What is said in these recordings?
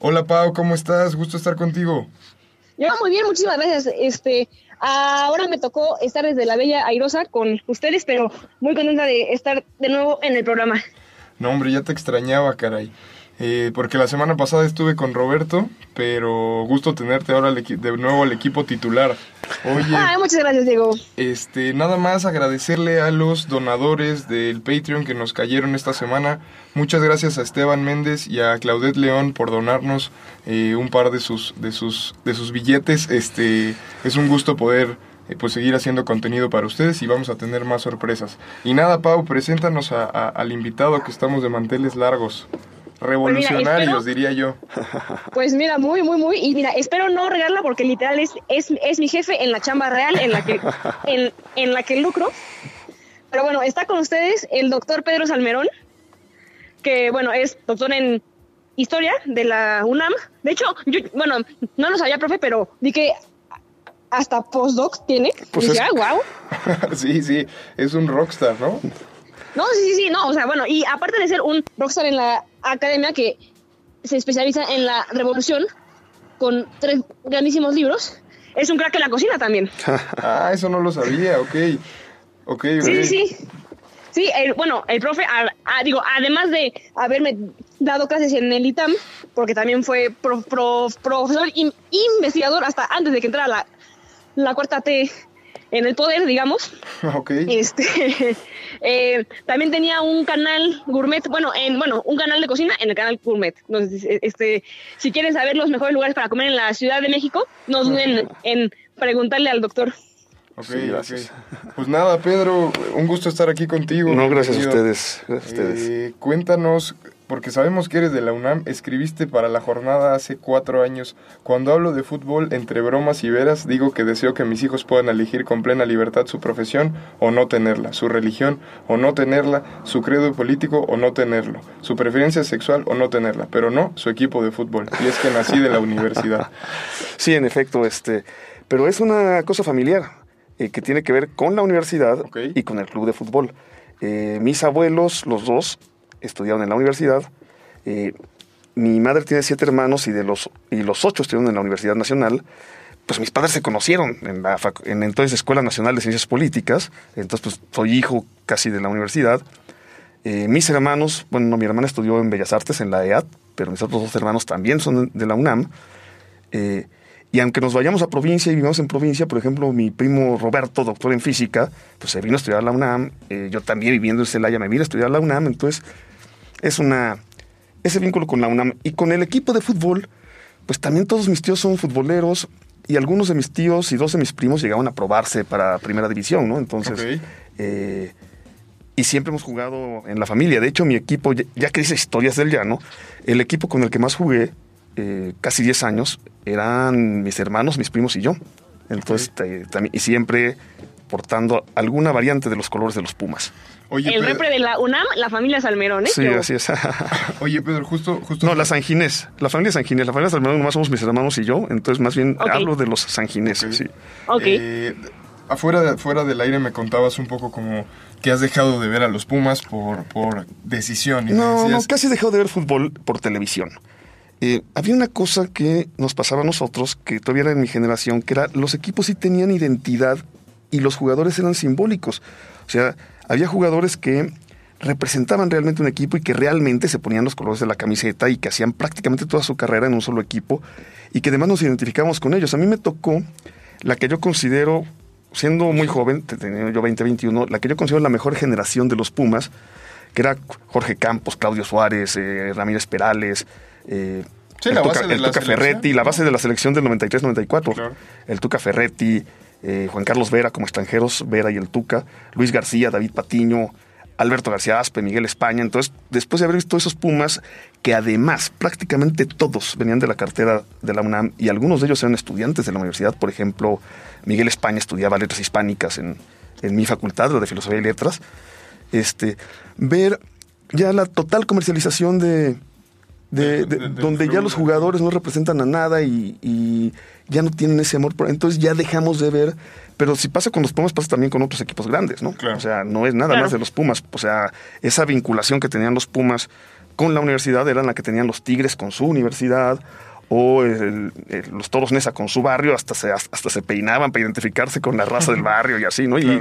Hola Pau, ¿cómo estás? Gusto estar contigo. Yo muy bien, muchísimas gracias. Este, ahora me tocó estar desde la Bella Airosa con ustedes, pero muy contenta de estar de nuevo en el programa. No, hombre, ya te extrañaba, caray. Eh, porque la semana pasada estuve con Roberto, pero gusto tenerte ahora de nuevo al equipo titular. Oye, Ay, muchas gracias, Diego. este, nada más agradecerle a los donadores del Patreon que nos cayeron esta semana. Muchas gracias a Esteban Méndez y a Claudette León por donarnos eh, un par de sus, de sus, de sus billetes. Este, es un gusto poder eh, pues seguir haciendo contenido para ustedes y vamos a tener más sorpresas. Y nada, Pau, preséntanos a- a- al invitado que estamos de manteles largos. Revolucionarios, espero- diría yo. Pues mira, muy, muy, muy. Y mira, espero no regarla porque literal es, es, es mi jefe en la chamba real en la que, en, en la que lucro. Pero bueno, está con ustedes el doctor Pedro Salmerón, que bueno, es doctor en historia de la UNAM. De hecho, yo, bueno, no lo sabía, profe, pero vi que hasta postdoc tiene. Pues Dije, es- ah, wow. sí, sí, es un rockstar, ¿no? No, sí, sí, sí, no, o sea, bueno, y aparte de ser un rockstar en la academia que se especializa en la revolución con tres grandísimos libros, es un crack en la cocina también. Ah, eso no lo sabía, ok. Ok. Sí, sí, sí. Sí, el- bueno, el profe, a- a- digo, además de haberme dado clases en el ITAM, porque también fue pro- pro- profesor in- investigador hasta antes de que entrara la, la cuarta T en el poder, digamos, Ok. Este, eh, también tenía un canal gourmet, bueno, en, bueno, un canal de cocina en el canal gourmet. Entonces, este, si quieren saber los mejores lugares para comer en la Ciudad de México, no duden en preguntarle al doctor. Ok, Sí, gracias. Pues nada, Pedro, un gusto estar aquí contigo. No, gracias a ustedes. Gracias a ustedes. Eh, cuéntanos, porque sabemos que eres de la UNAM, escribiste para la jornada hace cuatro años. Cuando hablo de fútbol, entre bromas y veras, digo que deseo que mis hijos puedan elegir con plena libertad su profesión o no tenerla, su religión o no tenerla, su credo político o no tenerlo, su preferencia sexual o no tenerla, pero no su equipo de fútbol. Y es que nací de la universidad. Sí, en efecto, este, pero es una cosa familiar eh, que tiene que ver con la universidad y con el club de fútbol. Eh, mis abuelos, los dos, estudiaron en la universidad. Eh, mi madre tiene siete hermanos y de los y los ocho estudiaron en la Universidad Nacional. Pues mis padres se conocieron en la en entonces Escuela Nacional de Ciencias Políticas. Entonces, pues soy hijo casi de la universidad. Eh, mis hermanos, bueno, no, mi hermana estudió en Bellas Artes en la EAD, pero mis otros dos hermanos también son de la UNAM. Eh, y aunque nos vayamos a provincia y vivamos en provincia, por ejemplo, mi primo Roberto, doctor en física, pues se vino a estudiar a la UNAM. yo también viviendo en Celaya me vine a estudiar a la UNAM. Entonces, es una ese vínculo con la UNAM. Y con el equipo de fútbol, pues también todos mis tíos son futboleros y algunos de mis tíos y dos de mis primos llegaban a probarse para primera división, ¿no? Entonces, eh, y siempre hemos jugado en la familia. De hecho, mi equipo, ya- que dice historias del llano, el equipo con el que más jugué, eh, casi 10 años, eran mis hermanos, mis primos y yo. Entonces, te- también, y siempre portando alguna variante de los colores de los Pumas. Oye, el repre de la UNAM, la familia Salmerón, ¿eh? Sí, Yo- así es. oye, Pedro, justo, justo. no, la Sanginés. La familia Sanginés. La familia Salmerón nomás somos mis hermanos y yo. Entonces, más bien hablo de los Sanginés. Ok. Sí. Ok. Eh, afuera, de- fuera del aire me contabas un poco como que has dejado de ver a los Pumas por, por decisión. y No, no, casi he dejado de ver fútbol por televisión. Eh, había una cosa que nos pasaba a nosotros, que todavía era en mi generación, que era los equipos sí tenían identidad y los jugadores eran simbólicos. O sea, había jugadores que representaban realmente un equipo y que realmente se ponían los colores de la camiseta y que hacían prácticamente toda su carrera en un solo equipo y que además nos identificábamos con ellos. A mí me tocó la que yo considero, siendo muy joven, te- tenía yo 20, 21, la que yo considero la mejor generación de los Pumas, que era Jorge Campos, Claudio Suárez, eh, Ramírez Perales, eh, Sí, el, la Tuca, base de el la Tuca selección, Ferretti, la base de la selección del 93-94, Claro. el Tuca Ferretti, eh, Juan Carlos Vera como extranjeros, Vera y el Tuca, Luis García, David Patiño, Alberto García Aspe, Miguel España. Entonces, después de haber visto esos Pumas, que además prácticamente todos venían de la cartera de la UNAM y algunos de ellos eran estudiantes de la universidad, por ejemplo, Miguel España estudiaba letras hispánicas en, en mi facultad, lo de filosofía y letras, este, ver ya la total comercialización de, de, De- donde ya los jugadores no representan a nada y, y ya no tienen ese amor por entonces ya dejamos de ver pero si pasa con los Pumas pasa también con otros equipos grandes no Claro. o sea no es nada Claro. más de los Pumas o sea esa vinculación que tenían los Pumas con la universidad era la que tenían los Tigres con su universidad o el- el- los toros Nesa con su barrio hasta se hasta se peinaban para identificarse con la raza del barrio y así no y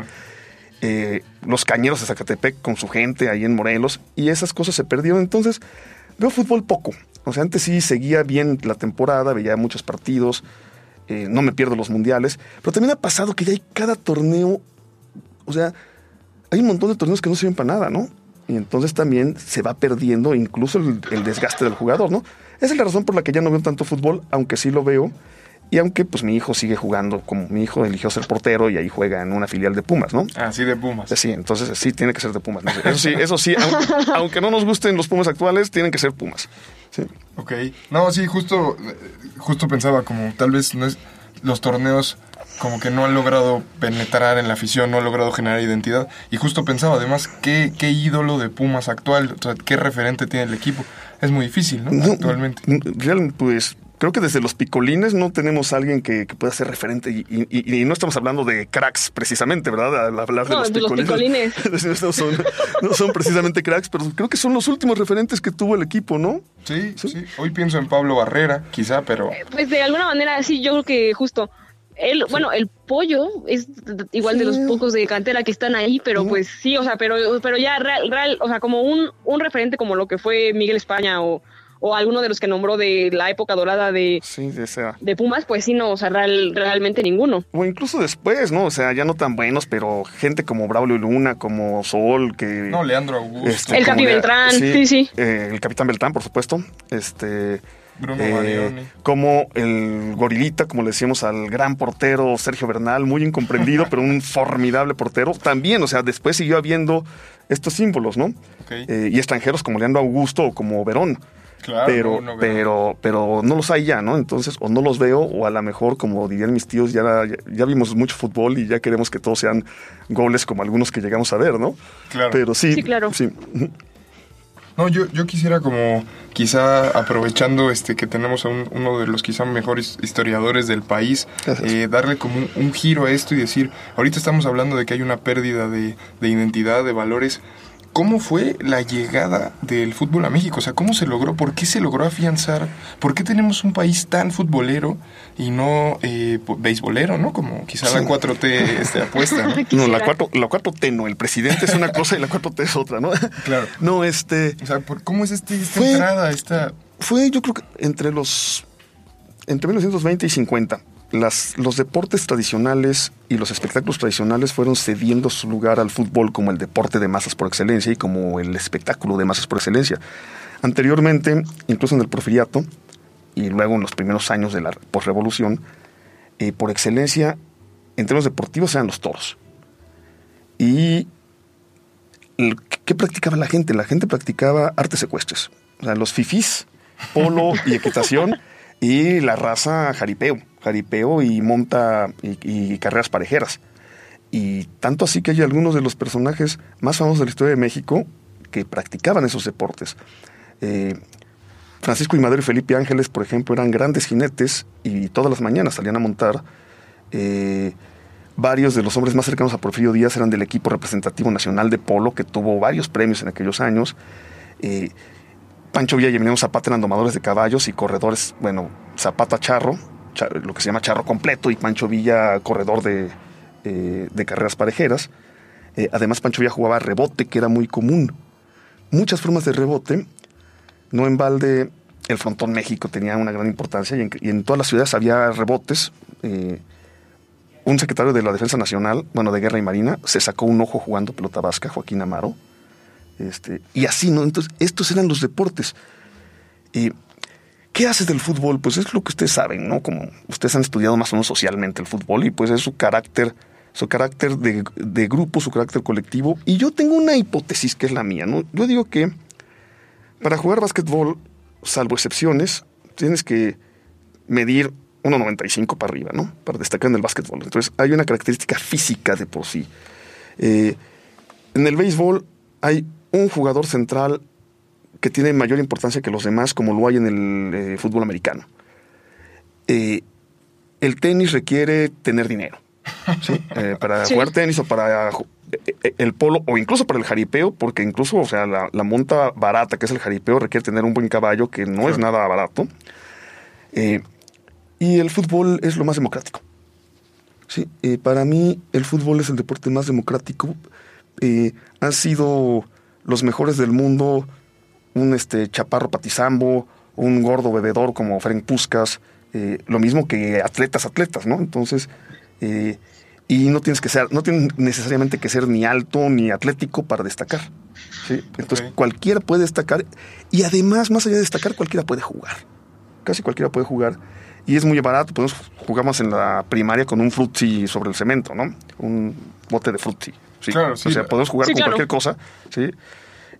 eh, los cañeros de Zacatepec con su gente ahí en Morelos, y esas cosas se perdieron. Entonces, veo fútbol poco. O sea, antes sí seguía bien la temporada, veía muchos partidos, eh, no me pierdo los mundiales, pero también ha pasado que ya hay cada torneo, o sea, hay un montón de torneos que no sirven para nada, ¿no? Y entonces también se va perdiendo incluso el, el desgaste del jugador, ¿no? Esa es la razón por la que ya no veo tanto fútbol, aunque sí lo veo. Y aunque pues mi hijo sigue jugando, como mi hijo eligió ser portero y ahí juega en una filial de Pumas, ¿no? Así de Pumas. Sí, entonces sí tiene que ser de Pumas. ¿no? Eso sí, eso sí, aunque, aunque no nos gusten los Pumas actuales, tienen que ser Pumas. Sí. Ok. No, sí, justo, justo pensaba como tal vez no es, los torneos como que no han logrado penetrar en la afición, no han logrado generar identidad. Y justo pensaba además, ¿qué, qué ídolo de Pumas actual? O sea, ¿qué referente tiene el equipo? Es muy difícil, ¿no? No, Actualmente. Real, pues creo que desde los picolines no tenemos a alguien que, que pueda ser referente y, y- y no estamos hablando de cracks precisamente, ¿verdad? Al hablar de No, los de los picolines. no, son, no son precisamente cracks, pero creo que son los últimos referentes que tuvo el equipo, ¿no? Sí, sí. Hoy pienso en Pablo Barrera, quizá, pero... Pues de alguna manera, sí, yo creo que justo. Él, bueno, el pollo es igual de los Sí. pocos de cantera que están ahí, pero pues sí, o sea, pero, pero ya real, real, o sea, como un, un referente como lo que fue Miguel España o, o alguno de los que nombró de la época dorada de, Sí, de Pumas, pues sí, no, o sea, real- realmente ninguno. O incluso después, ¿no? O sea, ya no tan buenos, pero gente como Braulio Luna, como Sol, que... No, Leandro Augusto, Este, El Capi Beltrán, sí, sí. eh, el Capitán Beltrán, por supuesto. Este. Bruno eh, como el gorilita, como le decíamos al gran portero Sergio Bernal, muy incomprendido, pero un formidable portero. También, o sea, después siguió habiendo estos símbolos, ¿no? Eh, y extranjeros como Leandro Augusto o como Verón. Claro, pero, no, no, pero, pero no los hay ya, ¿no? Entonces, o no los veo, o a lo mejor, como dirían mis tíos, ya, ya, ya vimos mucho fútbol y ya queremos que todos sean goles como algunos que llegamos a ver, ¿no? Claro. Pero sí. Sí, claro. Sí. No, yo, yo quisiera como, quizá aprovechando este que tenemos a un- uno de los quizá mejores historiadores del país, eh, darle como un, un giro a esto y decir, ahorita estamos hablando de que hay una pérdida de, de identidad, de valores. ¿Cómo fue la llegada del fútbol a México? O sea, ¿cómo se logró? ¿Por qué se logró afianzar? ¿Por qué tenemos un país tan futbolero y no eh, po- beisbolero, no? Como quizá la Sí. 4T este, apuesta, ¿no? No, la Quisiera. 4, la 4T no, el presidente es una cosa y la 4T es otra, ¿no? Claro. No, este, O sea, ¿por- ¿cómo es este, esta Fue- entrada? Esta... fue yo creo que entre los, entre 1920 y 50, los deportes tradicionales y los espectáculos tradicionales fueron cediendo su lugar al fútbol como el deporte de masas por excelencia y como el espectáculo de masas por excelencia. Anteriormente, incluso en el porfiriato y luego en los primeros años de la posrevolución, eh, por excelencia, en términos deportivos, eran los toros. Y ¿qué practicaba la gente? La gente practicaba artes ecuestres. O sea, los fifís, polo y equitación, y la raza jaripeo, jaripeo y monta y, carreras parejeras. Y tanto así que hay algunos de los personajes más famosos de la historia de México que practicaban esos deportes. Eh, Francisco y Madero y Felipe Ángeles, por ejemplo, eran grandes jinetes y todas las mañanas salían a montar. Eh, varios de los hombres más cercanos a Porfirio Díaz eran del equipo representativo nacional de polo, que tuvo varios premios en aquellos años. Eh, Pancho Villa y Emiliano Zapata eran domadores de caballos y corredores, bueno, Zapata charro, cha- lo que se llama charro completo, y Pancho Villa corredor de, eh, de carreras parejeras. Eh, además, Pancho Villa jugaba rebote, que era muy común. Muchas formas de rebote. No en balde, el frontón México tenía una gran importancia y en, todas las ciudades había rebotes. Eh, un secretario de la Defensa Nacional, bueno, de Guerra y Marina, se sacó un ojo jugando pelota vasca, Joaquín Amaro. Este, y así, ¿no? Entonces, estos eran los deportes. Y, ¿Qué haces del fútbol? Pues es lo que ustedes saben, ¿no? Como ustedes han estudiado más o menos socialmente el fútbol y pues es su carácter su carácter de, de grupo, su carácter colectivo. Y yo tengo una hipótesis que es la mía, ¿no? Yo digo que para jugar básquetbol, salvo excepciones, tienes que medir 1,95 para arriba, ¿no? Para destacar en el básquetbol. Entonces, hay una característica física de por sí. Eh, en el béisbol hay un jugador central que tiene mayor importancia que los demás, como lo hay en el eh, fútbol americano. Eh, el tenis requiere tener dinero. ¿sí? Eh, para Sí. jugar tenis o para el polo o incluso para el jaripeo, porque incluso, o sea, la, la monta barata que es el jaripeo requiere tener un buen caballo que no es nada barato. Eh, y el fútbol es lo más democrático. Sí, eh, para mí el fútbol es el deporte más democrático. Han sido los mejores del mundo un este chaparro patizambo, un gordo bebedor como Frank Puskas, eh, lo mismo que atletas, atletas, ¿no? Entonces, eh, y no tienes que ser, no tienes necesariamente que ser ni alto ni atlético para destacar. ¿sí? Entonces, cualquiera puede destacar y además, más allá de destacar, cualquiera puede jugar. Casi cualquiera puede jugar. Y es muy barato, podemos jugamos en la primaria con un frutzi sobre el cemento, ¿no? Un bote de frutzi. ¿sí? Claro, sí, O sea, podemos jugar Sí, con claro. cualquier cosa, ¿sí?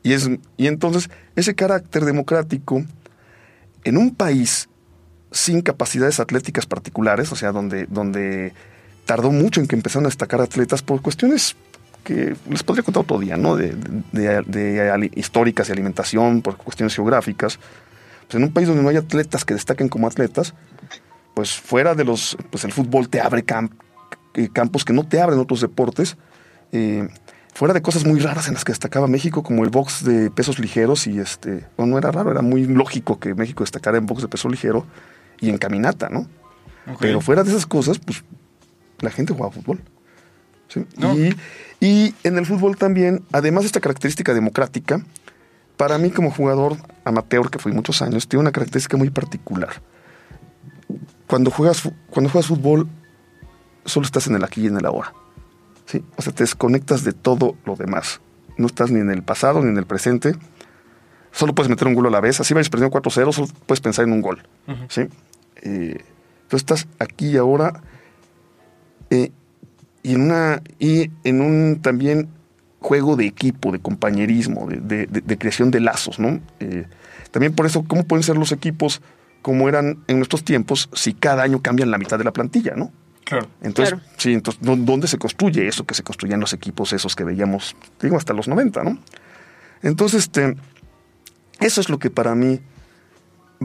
Y, es, y entonces, ese carácter democrático en un país sin capacidades atléticas particulares, o sea, donde, donde tardó mucho en que empezaron a destacar atletas por cuestiones que les podría contar otro día, ¿no? De, históricas y alimentación, por cuestiones geográficas. Pues en un país donde no hay atletas que destaquen como atletas, pues fuera de los, pues el fútbol te abre camp- eh, campos que no te abren otros deportes. eh, fuera de cosas muy raras en las que destacaba México, como el box de pesos ligeros, y este, bueno, no era raro, era muy lógico que México destacara en box de peso ligero y en caminata, ¿no? Pero fuera de esas cosas, pues la gente jugaba fútbol. ¿sí? No. Y, y en el fútbol también, además de esta característica democrática, para mí como jugador amateur, que fui muchos años, tiene una característica muy particular. Cuando juegas, cuando juegas fútbol, solo estás en el aquí y en el ahora. ¿Sí? O sea, te desconectas de todo lo demás. No estás ni en el pasado ni en el presente. Solo puedes meter un gol a la vez. Así vayas perdiendo 4-0, solo puedes pensar en un gol. ¿sí? Eh, tú estás aquí y ahora eh, y en una y en un también juego de equipo, de compañerismo, de, de- de- de creación de lazos, ¿no? Eh, también por eso, ¿cómo pueden ser los equipos como eran en nuestros tiempos si cada año cambian la mitad de la plantilla, ¿no? Claro. Entonces, Claro. sí, entonces, ¿dó- ¿dónde se construye eso que se construían los equipos esos que veíamos, digo, hasta los 90, ¿no? Entonces, este, eso es lo que para mí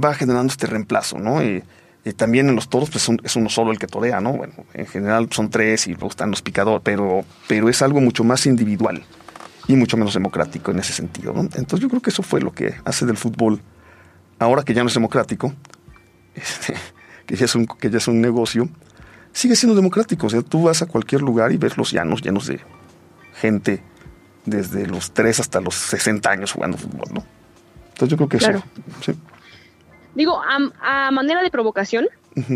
va generando este reemplazo, ¿no? Y, y también en los toros, pues un- es uno solo el que torea, ¿no? Bueno, en general son tres y luego están los picadores, pero, pero es algo mucho más individual y mucho menos democrático en ese sentido, ¿no? Entonces yo creo que eso fue lo que hace del fútbol, ahora que ya no es democrático, este, que, ya es un, que ya es un negocio, sigue siendo democrático. O sea, tú vas a cualquier lugar y ves los llanos llenos de gente desde los 3 hasta los 60 años jugando fútbol, ¿no? Entonces yo creo que Claro. eso. Sí. Digo, a, a manera de provocación,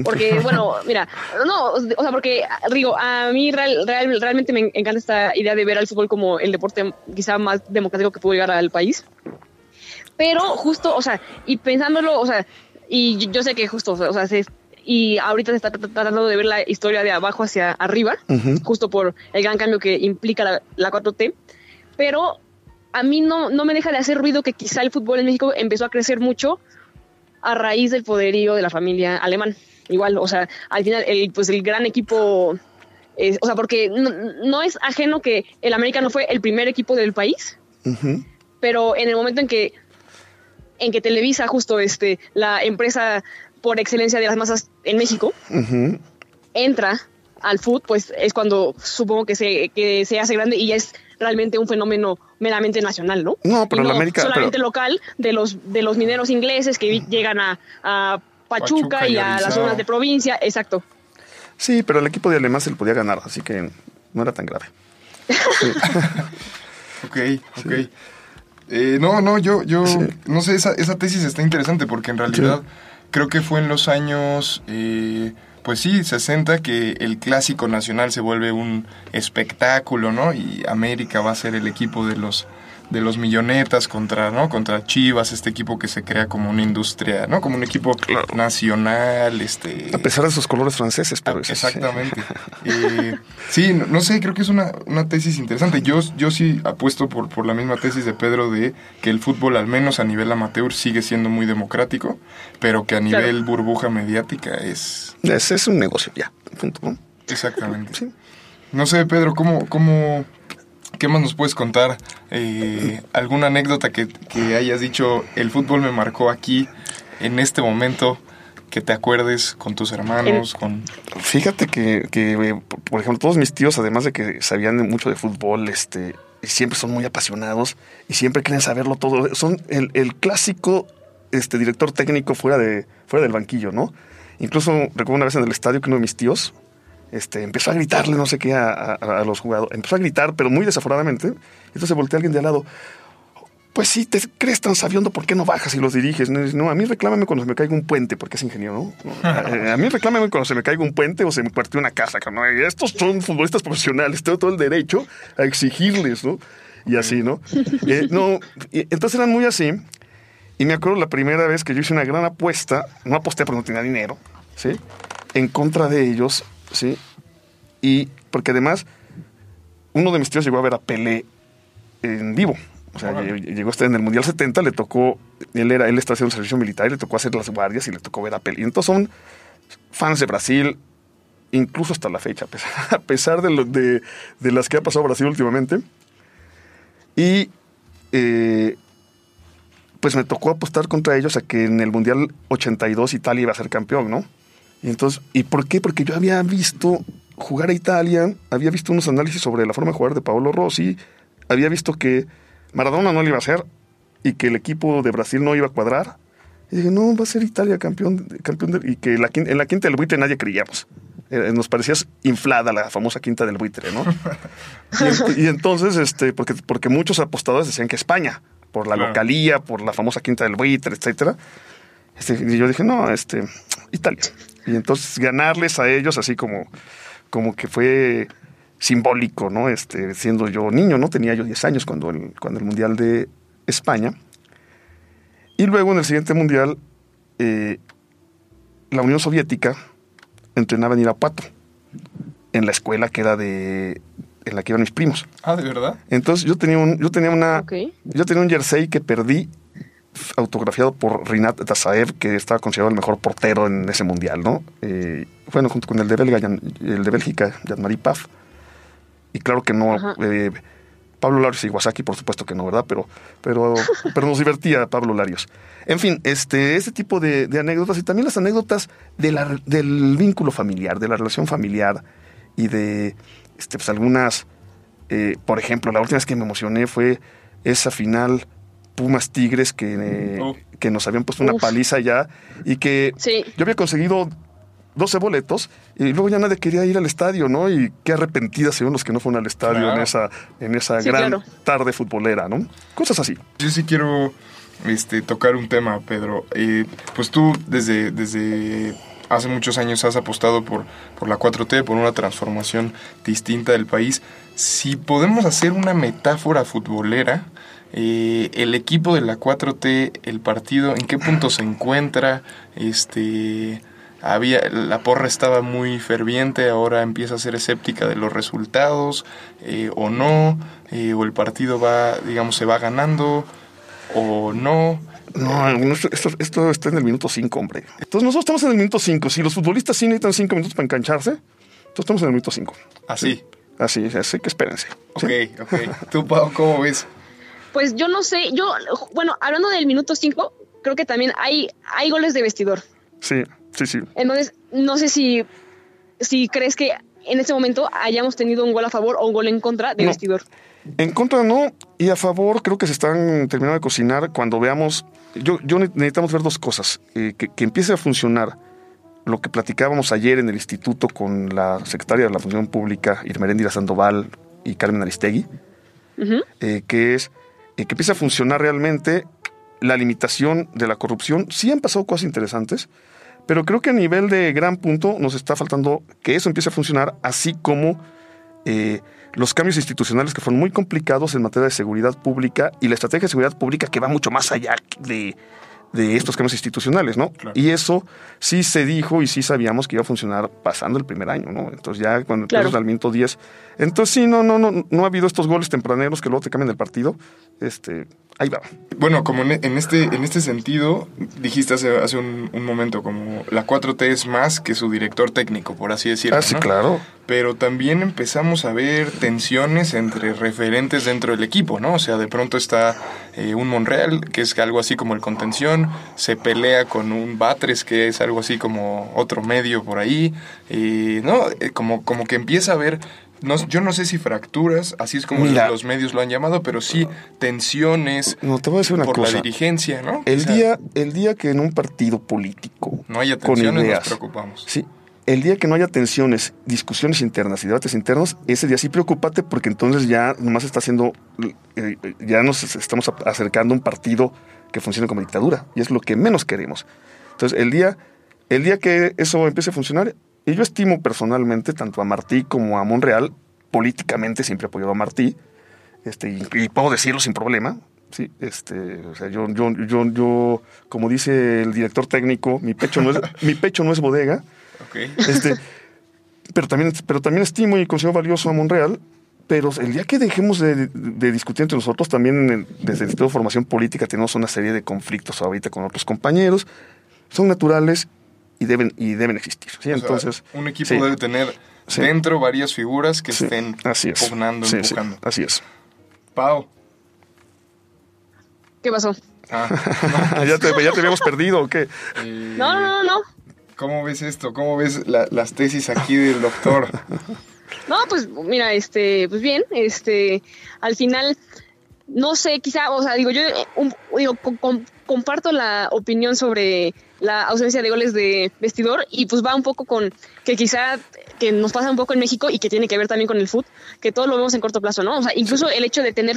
porque, bueno, mira, no, o sea, porque, digo, a mí real- real- realmente me encanta esta idea de ver al fútbol como el deporte quizá más democrático que pudo llegar al país. Pero justo, o sea, y pensándolo, o sea, y yo sé que justo, o sea, se- y ahorita se está trat- tratando de ver la historia de abajo hacia arriba, justo por el gran cambio que implica la, la 4T, pero a mí no, no me deja de hacer ruido que quizá el fútbol en México empezó a crecer mucho a raíz del poderío de la familia alemán. Igual, o sea, al final, el, pues el gran equipo, eh, o sea, porque no, no es ajeno que el América no fue el primer equipo del país, pero en el momento en que en que Televisa, justo este, la empresa por excelencia de las masas en México, entra al fútbol, pues es cuando supongo que se, que se hace grande y ya es realmente un fenómeno meramente nacional, ¿no? No, pero Y la América- solamente pero- local de los de los mineros ingleses que llegan a, a Pachuca, Pachuca y y a las zonas de provincia, exacto. Sí, pero el equipo de Alemán se le podía ganar, así que no era tan grave. Ok, ok. Eh, no, no, yo, yo, Sí. no sé, esa, esa tesis está interesante porque en realidad creo que fue en los años, eh, pues sí, 60 que el clásico nacional se vuelve un espectáculo, ¿no? Y América va a ser el equipo de los, de los millonetas contra, ¿no? Contra Chivas, este equipo que se crea como una industria, ¿no? Como un equipo nacional, este... A pesar de sus colores franceses, pero Ah, eso sí. Exactamente. Eh, sí, no, no sé, creo que es una, una tesis interesante. Yo, yo sí apuesto por, por la misma tesis de Pedro de que el fútbol, al menos a nivel amateur, sigue siendo muy democrático, pero que a nivel burbuja mediática es... Es, es un negocio, ya. Punto. Exactamente. Sí. No sé, Pedro, ¿cómo, cómo, ¿qué más nos puedes contar? Eh, ¿Alguna anécdota que, que hayas dicho, el fútbol me marcó aquí, en este momento, que te acuerdes con tus hermanos, con... Fíjate que, que, eh, por- por ejemplo, todos mis tíos, además de que sabían mucho de fútbol, este, siempre son muy apasionados y siempre quieren saberlo todo. Son el, el clásico este, director técnico fuera, de, fuera del banquillo, ¿no? Incluso recuerdo una vez en el estadio que uno de mis tíos este, empezó a gritarle, no sé qué, a, a- a los jugadores. Empezó a gritar, pero muy desaforadamente. Entonces volteó alguien de al lado. Pues si te crees tan sabiendo, ¿por qué no bajas y los diriges? No, no, a mí reclámame cuando se me caiga un puente, porque es ingeniero, ¿no? A, a mí reclámame cuando se me caiga un puente o se me partió una casa. Estos son futbolistas profesionales, tengo todo el derecho a exigirles, ¿no? Y así, ¿no? Eh, no, entonces eran muy así. Y me acuerdo la primera vez que yo hice una gran apuesta, no aposté porque no tenía dinero, ¿sí? En contra de ellos, ¿sí? Y porque además, uno de mis tíos llegó a ver a Pelé en vivo. O sea, Órale. llegó hasta en el Mundial 70, le tocó, él era, él estaba haciendo servicio militar y le tocó hacer las guardias y le tocó ver a Pelé. Entonces son fans de Brasil, incluso hasta la fecha, a pesar, a pesar de, lo- de, de las que ha pasado Brasil últimamente. Y eh, pues me tocó apostar contra ellos a que en el Mundial 82 Italia iba a ser campeón, ¿no? Y entonces, ¿y por qué? Porque yo había visto jugar a Italia, había visto unos análisis sobre la forma de jugar de Paolo Rossi, había visto que Maradona no lo iba a hacer y que el equipo de Brasil no iba a cuadrar. Y dije, no, va a ser Italia campeón, campeón de- y que la, en la quinta del buitre nadie creíamos. Eh, nos parecía inflada la famosa quinta del buitre, ¿no? y entonces, este, porque, porque muchos apostadores decían que España, por la Claro. localía, por la famosa quinta del buitre, etcétera. Este, y yo dije, no, este, Italia. Y entonces ganarles a ellos así como, como que fue simbólico, ¿no? Este, siendo yo niño, ¿no? Tenía yo 10 años cuando el, cuando el Mundial de España. Y luego en el siguiente Mundial, eh, la Unión Soviética entrenaba en Irapuato, en la escuela que era de, en la que iban mis primos. Ah, ¿de verdad? Entonces yo tenía un, yo tenía una, Ok. yo tenía un jersey que perdí autografiado por Rinat Dazaev, que estaba considerado el mejor portero en ese mundial, ¿no? Eh, bueno, junto con el de Belga, el de Bélgica, Jean-Marie Paf. Y claro que no, eh, Pablo Larios y Iwasaki, por supuesto que no, ¿verdad? Pero, pero, pero nos divertía Pablo Larios. En fin, este, este tipo de, de anécdotas y también las anécdotas de la- del vínculo familiar, de la relación familiar y de este, pues, algunas, eh, por ejemplo, la última vez que me emocioné fue esa final Pumas Tigres que, eh, Oh. que nos habían puesto una Uf. paliza ya y que Sí. yo había conseguido 12 boletos y luego ya nadie quería ir al estadio, ¿no? Y qué arrepentidas se los que no fueron al estadio Claro. en esa, en esa Sí, gran claro. tarde futbolera, ¿no? Cosas así. Yo sí quiero este, tocar un tema, Pedro. Eh, pues tú desde, desde hace muchos años has apostado por, por la 4T, por una transformación distinta del país. Si podemos hacer una metáfora futbolera, eh, el equipo de la 4T, el partido, ¿en qué punto se encuentra? Este había la porra estaba muy ferviente, ahora empieza a ser escéptica de los resultados eh, o no, eh, o el partido va, digamos, se va ganando o no. No, esto, esto- está en el minuto 5, hombre. Entonces nosotros estamos en el minuto 5. Si los futbolistas sí necesitan 5 minutos para engancharse, entonces estamos en el minuto 5. Así. Así, así que espérense. Ok, ¿sí? ok. ¿Tú, Pau, cómo ves? Pues yo no sé, yo, bueno, hablando del minuto 5, creo que también hay, hay goles de vestidor. Sí, sí, sí. Entonces, no sé si, si crees que en este momento hayamos tenido un gol a favor o un gol en contra de No. vestidor. En contra no, y a favor creo que se están terminando de cocinar cuando veamos, yo, yo ne- necesitamos ver dos cosas, eh, que, que empiece a funcionar lo que platicábamos ayer en el instituto con la secretaria de la Función Pública, Irmeréndira Sandoval y Carmen Aristegui, eh, que es eh, que empiece a funcionar realmente la limitación de la corrupción. Sí han pasado cosas interesantes, pero creo que a nivel de gran punto nos está faltando que eso empiece a funcionar, así como eh, los cambios institucionales que fueron muy complicados en materia de seguridad pública y la estrategia de seguridad pública que va mucho más allá de, de estos cambios institucionales, ¿no? Claro. Y eso sí se dijo y sí sabíamos que iba a funcionar pasando el primer año, ¿no? Entonces ya cuando Claro. empiezas al minuto 10, entonces sí, no, no, no, no ha habido estos goles tempraneros que luego te cambian el partido, este, ahí va. Bueno, como en, este, en este sentido, dijiste hace, hace un, un momento, como la 4T es más que su director técnico, por así decirlo. Ah, sí, ¿no? claro. Pero también empezamos a ver tensiones entre referentes dentro del equipo, ¿no? O sea, de pronto está eh, un Monreal, que es algo así como el contención, se pelea con un Batres, que es algo así como otro medio por ahí, y, ¿no? Eh, Como, como que empieza a haber, no, yo no sé si fracturas, así es como Mira. los medios lo han llamado, pero sí tensiones No, te voy a decir una por cosa. la dirigencia, ¿no? El O sea, día, el día que en un partido político no haya con tensiones, ideas, nos preocupamos. Sí. El día que no haya tensiones, discusiones internas y debates internos, ese día sí preocúpate porque entonces ya nomás está haciendo, eh, ya nos estamos acercando a un partido que funcione como dictadura y es lo que menos queremos. Entonces el día, el día que eso empiece a funcionar, y yo estimo personalmente tanto a Martí como a Monreal, políticamente siempre he apoyado a Martí, este, y, y puedo decirlo sin problema. Sí, este, o sea, yo, yo, yo, yo, como dice el director técnico, mi pecho no es, mi pecho no es bodega. Ok. Este, pero, también, pero también estimo y considero valioso a Monreal. Pero el día que dejemos de, de discutir entre nosotros, también el- desde el Instituto de Formación Política tenemos una serie de conflictos ahorita con otros compañeros. Son naturales y deben, y deben existir. ¿sí? O sea, Entonces, un equipo sí, debe tener Sí. dentro varias figuras que sí, estén así es. pugnando, Sí, sí, empujando. así es. Pau. ¿Qué pasó? Ah, ¿Ya, te, ¿Ya te habíamos perdido o qué? eh, No, no, no, no. ¿Cómo ves esto? ¿Cómo ves la- las tesis aquí del doctor? No, pues mira, este, pues bien, este, al final, no sé, quizá, o sea, digo, yo eh, un- digo, com- com- comparto la opinión sobre la ausencia de goles de vestidor y pues va un poco con que quizá que nos pasa un poco en México y que tiene que ver también con el fútbol, que todo lo vemos en corto plazo, ¿no? O sea, incluso el hecho de tener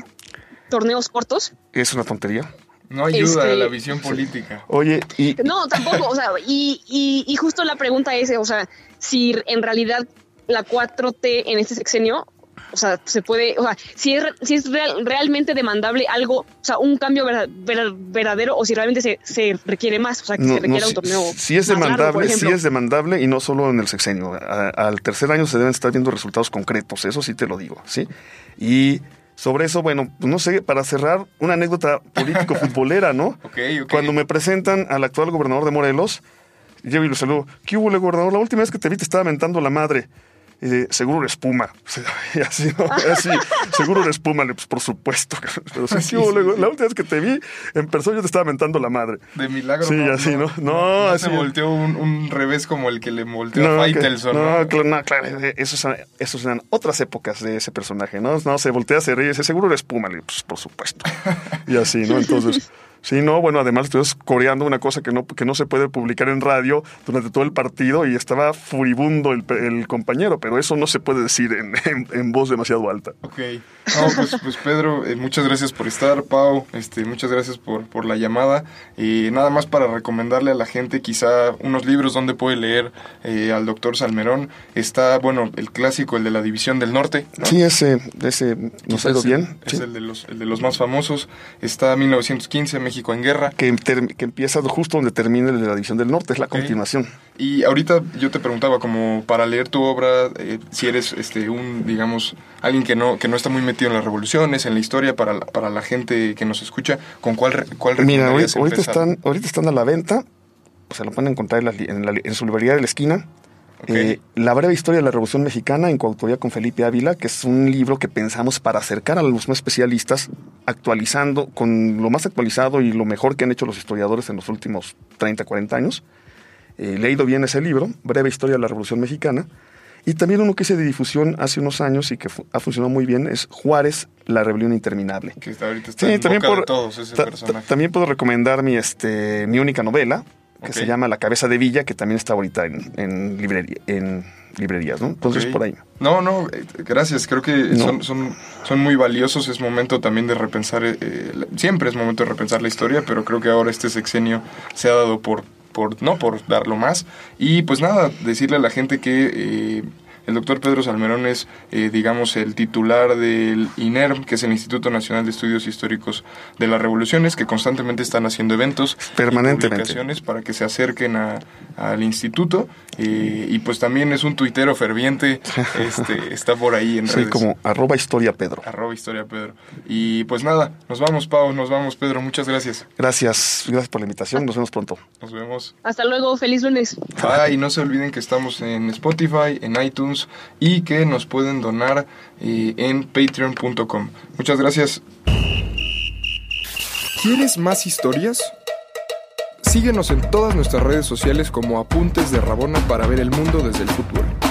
torneos cortos, Es una tontería. No ayuda Este, a la visión política. Oye, y No, tampoco, o sea, y, y, y justo la pregunta es, o sea, si en realidad la 4T en este sexenio, o sea, se puede, o sea, si es, si es real- realmente demandable algo, o sea, un cambio vera- vera- verdadero, o si realmente se, se requiere más, o sea, que No, se requiera no, un torneo. si, si es más largo, por demandable, sí ejemplo. es demandable y no solo en el sexenio. A- al tercer año se deben estar viendo resultados concretos, eso sí te lo digo, ¿sí? Y sobre eso, bueno, pues no sé, para cerrar, una anécdota político-futbolera, ¿no? Ok, ok. Cuando me presentan al actual gobernador de Morelos, llego y lo saludo. ¿Qué hubo, gobernador? La última vez que te vi te estaba mentando la madre. Y de, seguro eres Puma. Y así, ¿no? Así, seguro eres Puma. Le, Pues por supuesto. Pero sí, Sí, ¿qué hubo, sí, le- sí. La última vez que te vi en persona yo te estaba mentando la madre. De milagro. Sí, así, ¿no? No, así. se volteó un, un revés como el que le volteó a Faitelson. no, claro, no, claro, eh, esos, eran- esos eran otras épocas de ese personaje, ¿no? No, se voltea, se ríe, y dice, seguro eres Puma, Le digo, pues por supuesto. Y así, ¿no? Entonces, sí, no, bueno, además estuvimos coreando una cosa que no, que no se puede publicar en radio durante todo el partido y estaba furibundo el, pe- el compañero, pero eso no se puede decir en, en- en voz demasiado alta. Ok. No, pues, pues Pedro, eh, muchas gracias por estar. Pau, este, muchas gracias por, por la llamada. Y nada más para recomendarle a la gente quizá unos libros donde puede leer eh, al doctor Salmerón. Está, bueno, el clásico, el de la División del Norte. ¿no? Sí, ese, ese nos ha ido Es el- bien. Es sí. el, de los, el de los más famosos. Está 1915, México en guerra. Que, empieza justo donde termina el de la División del Norte, es la continuación. Y ahorita yo te preguntaba, como para leer tu obra, eh, si eres este un, digamos, alguien que no, que no está muy metido en las revoluciones, en la historia, para la, para la gente que nos escucha, ¿con cuál, cuál Mira, ahorita, están, ahorita están a la venta, se lo pueden encontrar en, la li- en, la li- en su librería de la esquina. Eh, la breve historia de la Revolución Mexicana en coautoría con Felipe Ávila, que es un libro que pensamos para acercar a los más especialistas, actualizando con lo más actualizado y lo mejor que han hecho los historiadores en los últimos 30, 40 años. Eh, leído bien ese libro, Breve Historia de la Revolución Mexicana. Y también uno que hice de difusión hace unos años y que fu- ha funcionado muy bien es Juárez, la Rebelión Interminable. Que está, ahorita está Sí, en también, boca por- de todos ese ta- personaje. ta- también puedo recomendar mi, este, mi única novela, que se llama La cabeza de Villa, que también está ahorita en, en, librería, en librerías, ¿no? Entonces, por ahí. No, no, eh, gracias. Creo que No. son, son, son muy valiosos. Es momento también de repensar, eh, siempre es momento de repensar la historia, pero creo que ahora este sexenio se ha dado por, por no por darlo más. Y pues nada, decirle a la gente que eh, El doctor Pedro Salmerón es, eh, digamos, el titular del INERM, que es el Instituto Nacional de Estudios Históricos de las Revoluciones, que constantemente están haciendo eventos Permanentemente. y publicaciones para que se acerquen a- al instituto. eh, y pues también es un tuitero ferviente, este, está por ahí en Soy redes. como arroba historia Pedro. Arroba Historia Pedro. Y pues nada, nos vamos, Pau, nos vamos, Pedro. Muchas gracias. Gracias, gracias por la invitación. Nos vemos pronto. Nos vemos. Hasta luego, feliz lunes. Ah, y no se olviden que estamos en Spotify, en iTunes y que nos pueden donar eh, en patreon.com. Muchas gracias. ¿Quieres más historias? Síguenos en todas nuestras redes sociales como Apuntes de Rabona para ver el mundo desde el fútbol.